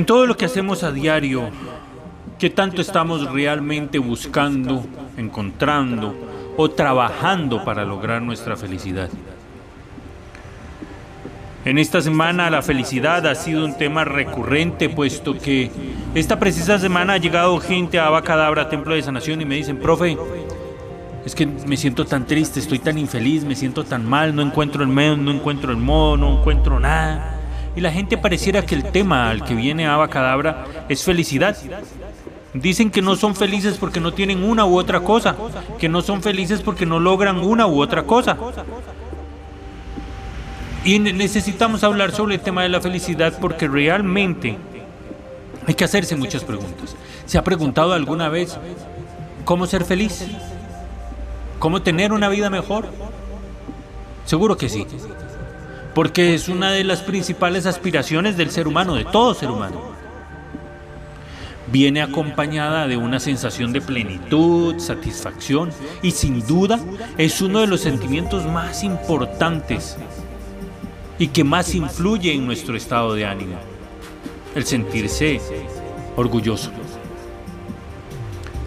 En todo lo que hacemos a diario, ¿qué tanto estamos realmente buscando, encontrando o trabajando para lograr nuestra felicidad? En esta semana la felicidad ha sido un tema recurrente, puesto que esta precisa semana ha llegado gente a Abacadabra, Templo de Sanación, y me dicen, profe, es que me siento tan triste, estoy tan infeliz, me siento tan mal, no encuentro el medio, no encuentro el modo, no encuentro nada. Y la gente pareciera que el tema al que viene Abacadabra es felicidad. Dicen que no son felices porque no tienen una u otra cosa, que no son felices porque no logran una u otra cosa. Y necesitamos hablar sobre el tema de la felicidad porque realmente hay que hacerse muchas preguntas. ¿Se ha preguntado alguna vez cómo ser feliz? ¿Cómo tener una vida mejor? Seguro que sí. Porque es una de las principales aspiraciones del ser humano, de todo ser humano. Viene acompañada de una sensación de plenitud, satisfacción y sin duda es uno de los sentimientos más importantes y que más influye en nuestro estado de ánimo, el sentirse orgulloso.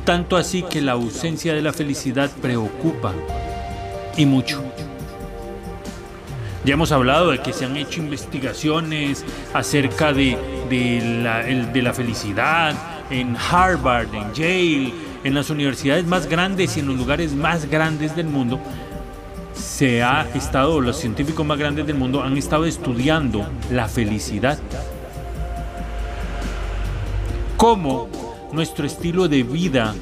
Tanto así que la ausencia de la felicidad preocupa y mucho. Ya hemos hablado de que se han hecho investigaciones acerca de, la, de la felicidad en Harvard, en Yale, en las universidades más grandes y en los lugares más grandes del mundo, se ha estado, los científicos más grandes del mundo han estado estudiando la felicidad. Cómo nuestro estilo de vida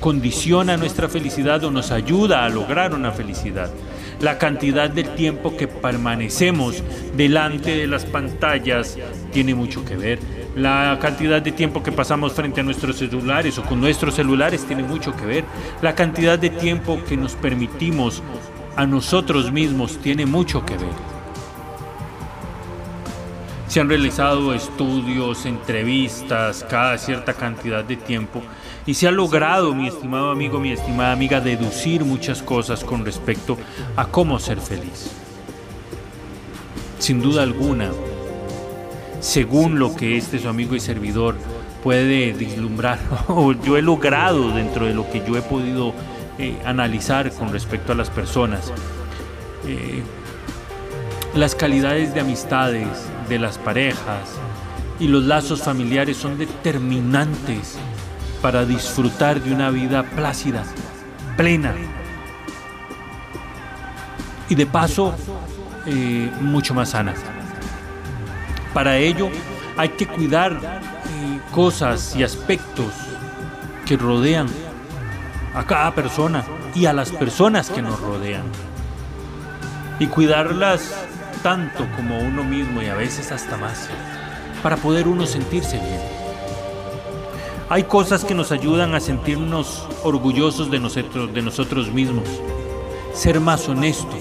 condiciona nuestra felicidad o nos ayuda a lograr una felicidad. La cantidad de tiempo que permanecemos delante de las pantallas tiene mucho que ver. La cantidad de tiempo que pasamos frente a nuestros celulares o con nuestros celulares tiene mucho que ver. La cantidad de tiempo que nos permitimos a nosotros mismos tiene mucho que ver. Se han realizado estudios, entrevistas, cada cierta cantidad de tiempo y se ha logrado, mi estimado amigo, mi estimada amiga, deducir muchas cosas con respecto a cómo ser feliz. Sin duda alguna, según lo que este su amigo y servidor puede vislumbrar, o yo he logrado dentro de lo que yo he podido eh, analizar con respecto a las personas. Eh, las calidades de amistades de las parejas y los lazos familiares son determinantes para disfrutar de una vida plácida, plena y de paso eh, mucho más sana. Para ello hay que cuidar cosas y aspectos que rodean a cada persona y a las personas que nos rodean. Y cuidarlas tanto como uno mismo y a veces hasta más, para poder uno sentirse bien. Hay cosas que nos ayudan a sentirnos orgullosos de nosotros, de nosotros mismos. Ser más honesto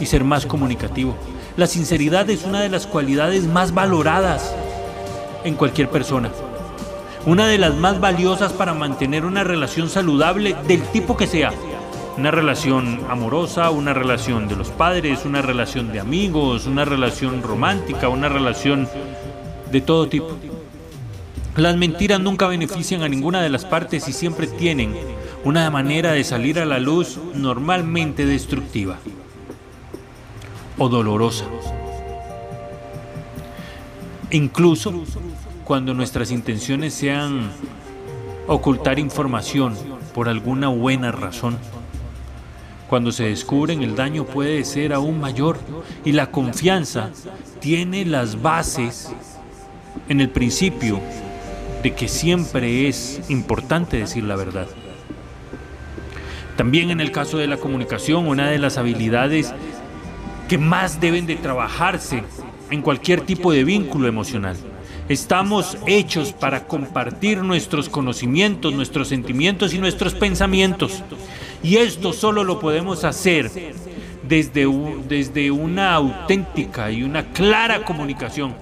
y ser más comunicativo. La sinceridad es una de las cualidades más valoradas en cualquier persona una de las más valiosas para mantener una relación saludable del tipo que sea. Una relación amorosa, una relación de los padres, una relación de amigos, una relación romántica, una relación de todo tipo. Las mentiras nunca benefician a ninguna de las partes y siempre tienen una manera de salir a la luz normalmente destructiva o dolorosa. Incluso cuando nuestras intenciones sean ocultar información por alguna buena razón. Cuando se descubren el daño puede ser aún mayor y la confianza tiene las bases en el principio de que siempre es importante decir la verdad. También en el caso de la comunicación, una de las habilidades que más deben de trabajarse en cualquier tipo de vínculo emocional. Estamos hechos para compartir nuestros conocimientos, nuestros sentimientos y nuestros pensamientos. Y esto solo lo podemos hacer desde, desde una auténtica y una clara comunicación.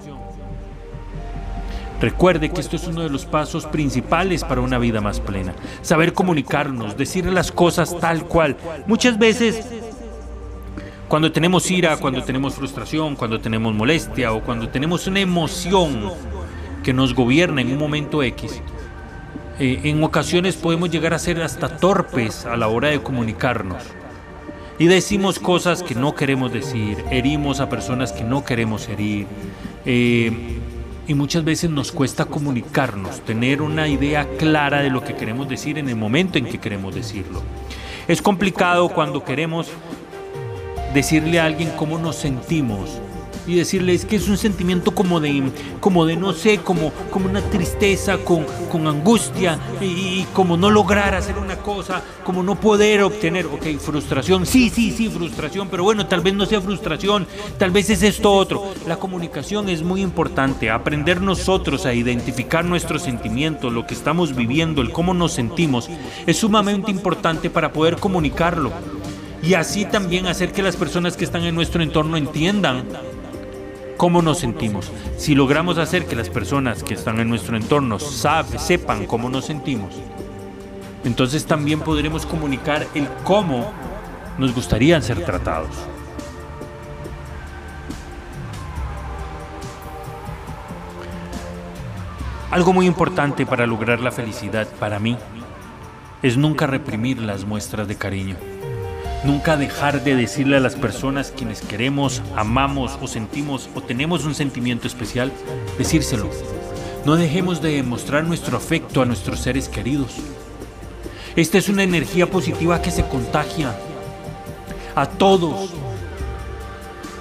Recuerde que esto es uno de los pasos principales para una vida más plena. Saber comunicarnos, decir las cosas tal cual. Muchas veces cuando tenemos ira, cuando tenemos frustración, cuando tenemos molestia o cuando tenemos una emoción que nos gobierna en un momento X, eh, en ocasiones podemos llegar a ser hasta torpes a la hora de comunicarnos. Y decimos cosas que no queremos decir, herimos a personas que no queremos herir. Eh, y muchas veces nos cuesta comunicarnos, tener una idea clara de lo que queremos decir en el momento en que queremos decirlo. Es complicado cuando queremos decirle a alguien cómo nos sentimos y decirle es que es un sentimiento como de, como de no sé, como, como una tristeza, con, con angustia y, como no lograr hacer una cosa, como no poder obtener, ok, frustración, sí, sí, sí, frustración, pero bueno, tal vez no sea frustración, tal vez es esto otro. La comunicación es muy importante, aprender nosotros a identificar nuestros sentimientos, lo que estamos viviendo, el cómo nos sentimos, es sumamente importante para poder comunicarlo y así también hacer que las personas que están en nuestro entorno entiendan cómo nos sentimos. Si logramos hacer que las personas que están en nuestro entorno sepan cómo nos sentimos, entonces también podremos comunicar el cómo nos gustaría ser tratados. Algo muy importante para lograr la felicidad para mí es nunca reprimir las muestras de cariño. Nunca dejar de decirle a las personas quienes queremos, amamos o sentimos o tenemos un sentimiento especial, decírselo. No dejemos de demostrar nuestro afecto a nuestros seres queridos. Esta es una energía positiva que se contagia a todos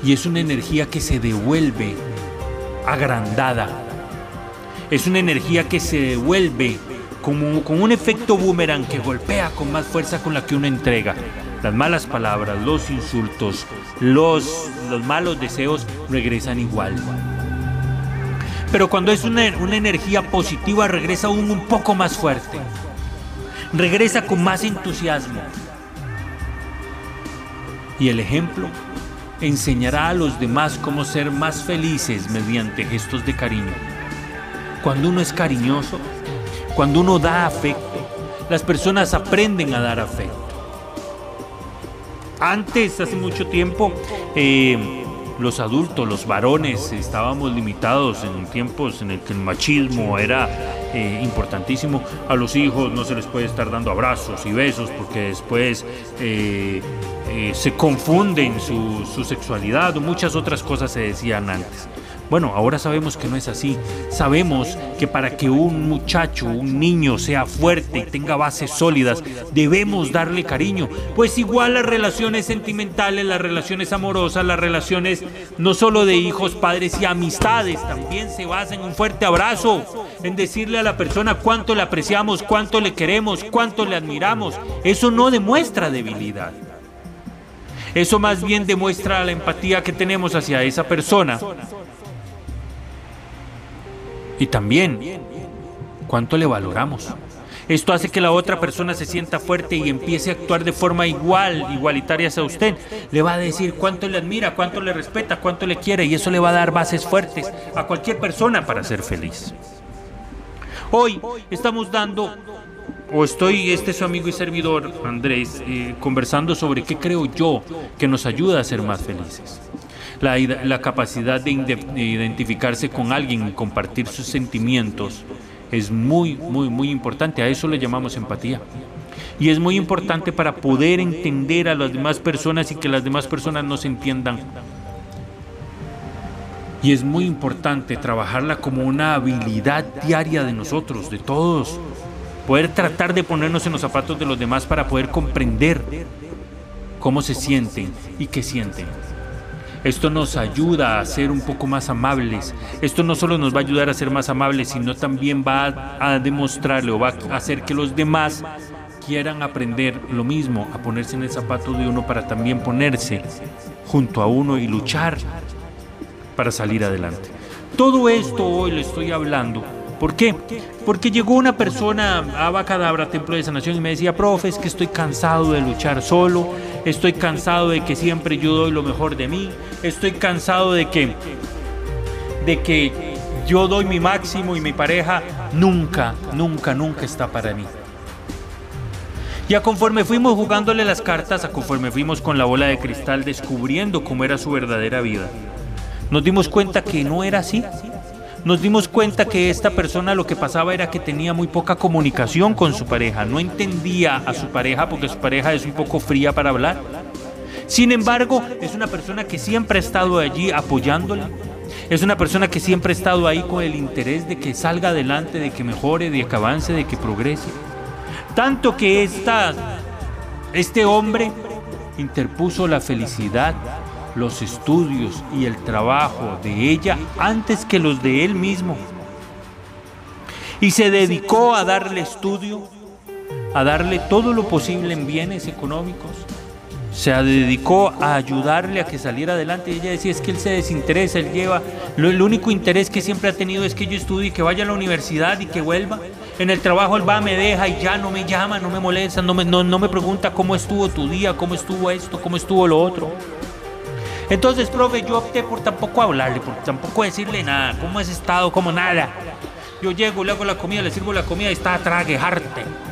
y es una energía que se devuelve agrandada. Es una energía que se devuelve como con un efecto boomerang que golpea con más fuerza con la que uno entrega. Las malas palabras, los insultos, los, los malos deseos regresan igual. Pero cuando es una, una energía positiva regresa aún un poco más fuerte. Regresa con más entusiasmo. Y el ejemplo enseñará a los demás cómo ser más felices mediante gestos de cariño. Cuando uno es cariñoso, cuando uno da afecto, las personas aprenden a dar afecto. Antes, hace mucho tiempo, eh, los adultos, los varones, estábamos limitados en tiempos en el que el machismo era eh, importantísimo. A los hijos no se les puede estar dando abrazos y besos porque después eh, se confunden su, su sexualidad o muchas otras cosas se decían antes. Bueno, ahora sabemos que no es así. Sabemos que para que un muchacho, un niño sea fuerte y tenga bases sólidas, debemos darle cariño. Pues igual las relaciones sentimentales, las relaciones amorosas, las relaciones no solo de hijos, padres y amistades, también se basan en un fuerte abrazo, en decirle a la persona cuánto le apreciamos, cuánto le queremos, cuánto le admiramos. Eso no demuestra debilidad. Eso más bien demuestra la empatía que tenemos hacia esa persona y también cuánto le valoramos. Esto hace que la otra persona se sienta fuerte y empiece a actuar de forma igual, igualitaria hacia usted. Le va a decir cuánto le admira, cuánto le respeta, cuánto le quiere y eso le va a dar bases fuertes a cualquier persona para ser feliz. Hoy estamos dando, o estoy, este su amigo y servidor, Andrés, eh, conversando sobre qué creo yo que nos ayuda a ser más felices la, capacidad de, identificarse con alguien y compartir sus sentimientos es muy, muy, muy importante. A eso le llamamos empatía. Y es muy importante para poder entender a las demás personas y que las demás personas nos entiendan. Y es muy importante trabajarla como una habilidad diaria de nosotros, de todos. Poder tratar de ponernos en los zapatos de los demás para poder comprender cómo se sienten y qué sienten. Esto nos ayuda a ser un poco más amables. Esto no solo nos va a ayudar a ser más amables, sino también va a demostrarle o va a hacer que los demás quieran aprender lo mismo, a ponerse en el zapato de uno para también ponerse junto a uno y luchar para salir adelante. Todo esto hoy le estoy hablando. ¿Por qué? Porque llegó una persona a Bacadabra, Templo de Sanación, y me decía, profe, es que estoy cansado de luchar solo, estoy cansado de que siempre yo doy lo mejor de mí, estoy cansado de que, de que yo doy mi máximo y mi pareja nunca, nunca, nunca está para mí. Y a conforme fuimos jugándole las cartas, a conforme fuimos con la bola de cristal descubriendo cómo era su verdadera vida, nos dimos cuenta que no era así. Nos dimos cuenta que esta persona lo que pasaba era que tenía muy poca comunicación con su pareja, no entendía a su pareja porque su pareja es un poco fría para hablar. Sin embargo, es una persona que siempre ha estado allí apoyándole. Es una persona que siempre ha estado ahí con el interés de que salga adelante, de que mejore, de que avance, de que progrese. Tanto que esta, este hombre interpuso la felicidad, los estudios y el trabajo de ella antes que los de él mismo. Y se dedicó a darle estudio, a darle todo lo posible en bienes económicos, se dedicó a ayudarle a que saliera adelante. Y ella decía, es que él se desinteresa, él lleva, lo, el único interés que siempre ha tenido es que yo estudie, que vaya a la universidad y que vuelva. En el trabajo él va, me deja y ya no me llama, no me molesta, no me, no, no me pregunta cómo estuvo tu día, cómo estuvo esto, cómo estuvo lo otro. Entonces, profe, yo opté por tampoco hablarle, por tampoco decirle nada, cómo has estado, cómo nada. Yo llego, le hago la comida, le sirvo la comida y está a traguejarte.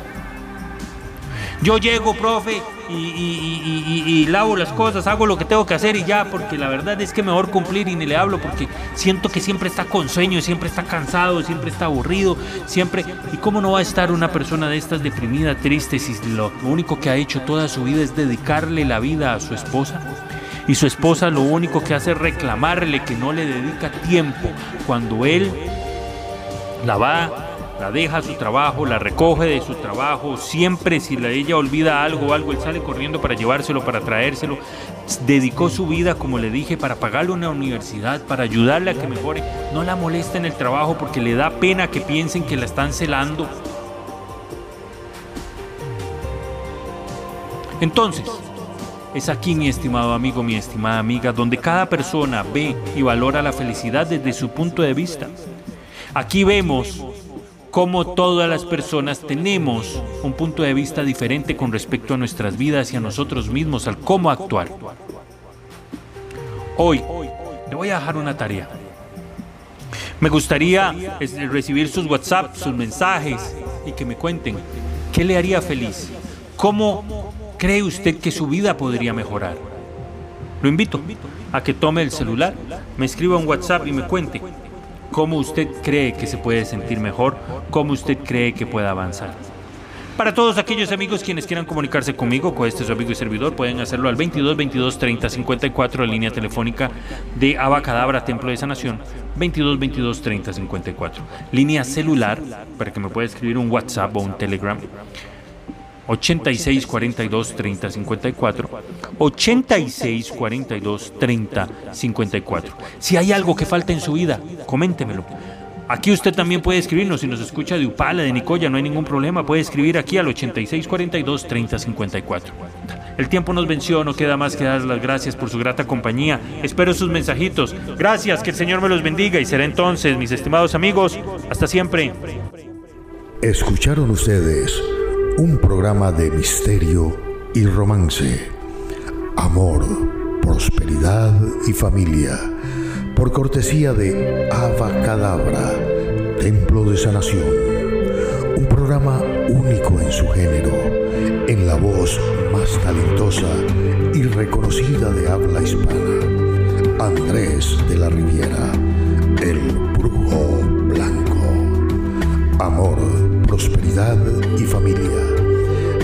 Yo llego, profe, y, lavo las cosas, hago lo que tengo que hacer y ya, porque la verdad es que mejor cumplir y ni le hablo, porque siento que siempre está con sueño, siempre está cansado, siempre está aburrido, siempre... ¿Y cómo no va a estar una persona de estas deprimida, triste, si lo único que ha hecho toda su vida es dedicarle la vida a su esposa? Y su esposa lo único que hace es reclamarle que no le dedica tiempo cuando él la va la deja a su trabajo, la recoge de su trabajo, siempre si la, ella olvida algo o algo, él sale corriendo para llevárselo, para traérselo. Dedicó su vida, como le dije, para pagarle una universidad, para ayudarle a que mejore. No la molesta en el trabajo porque le da pena que piensen que la están celando. Entonces, es aquí, mi estimado amigo, mi estimada amiga, donde cada persona ve y valora la felicidad desde su punto de vista. Aquí vemos cómo todas las personas tenemos un punto de vista diferente con respecto a nuestras vidas y a nosotros mismos, al cómo actuar. Hoy le voy a dejar una tarea. Me gustaría recibir sus WhatsApp, sus mensajes y que me cuenten qué le haría feliz, cómo cree usted que su vida podría mejorar. Lo invito a que tome el celular, me escriba un WhatsApp y me cuente cómo usted cree que se puede sentir mejor, cómo usted cree que pueda avanzar. Para todos aquellos amigos quienes quieran comunicarse conmigo, con este su amigo y servidor, pueden hacerlo al 22 22 30 54, la línea telefónica de Abacadabra Templo de Sanación, 22 22 30 54. Línea celular, para que me pueda escribir un WhatsApp o un Telegram, 86 42 30 54 86 42 30 54 si hay algo que falta en su vida coméntemelo Aquí usted también puede escribirnos si nos escucha de Upala, de Nicoya, no hay ningún problema. Puede escribir aquí al 86 42 30 54. El tiempo nos venció, no queda más que dar las gracias por su grata compañía. Espero sus mensajitos. Gracias, que el Señor me los bendiga y será entonces, mis estimados amigos, hasta siempre. Escucharon ustedes un programa de misterio y romance, amor, prosperidad y familia, por cortesía de Cadabra, Templo de Sanación, un programa único en su género, en la voz más talentosa y reconocida de habla hispana, Andrés de la Riviera, el brujo blanco. Amor, prosperidad y familia.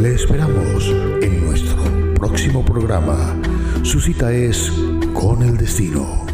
Le esperamos en nuestro próximo programa. Su cita es con el destino.